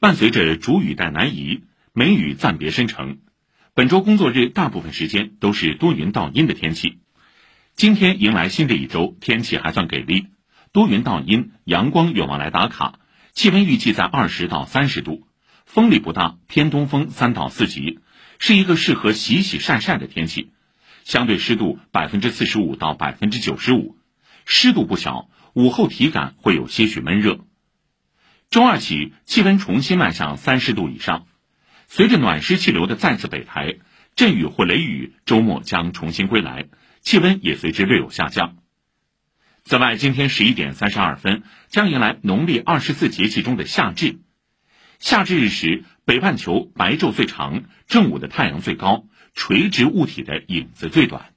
伴随着主雨带南移，梅雨暂别生成。本周工作日大部分时间都是多云到阴的天气。今天迎来新的一周，天气还算给力，多云到阴，阳光有望来打卡。气温预计在二十到三十度，风力不大，偏东风三到四级，是一个适合洗洗晒晒的天气。相对湿度百分之四十五到百分之九十五，湿度不小。午后体感会有些许闷热，周二起气温重新迈向三十度以上。随着暖湿气流的再次北抬，阵雨或雷雨周末将重新归来，气温也随之略有下降。此外，今天十一点三十二分将迎来农历二十四节气中的夏至。夏至日时，北半球白昼最长，正午的太阳最高，垂直物体的影子最短。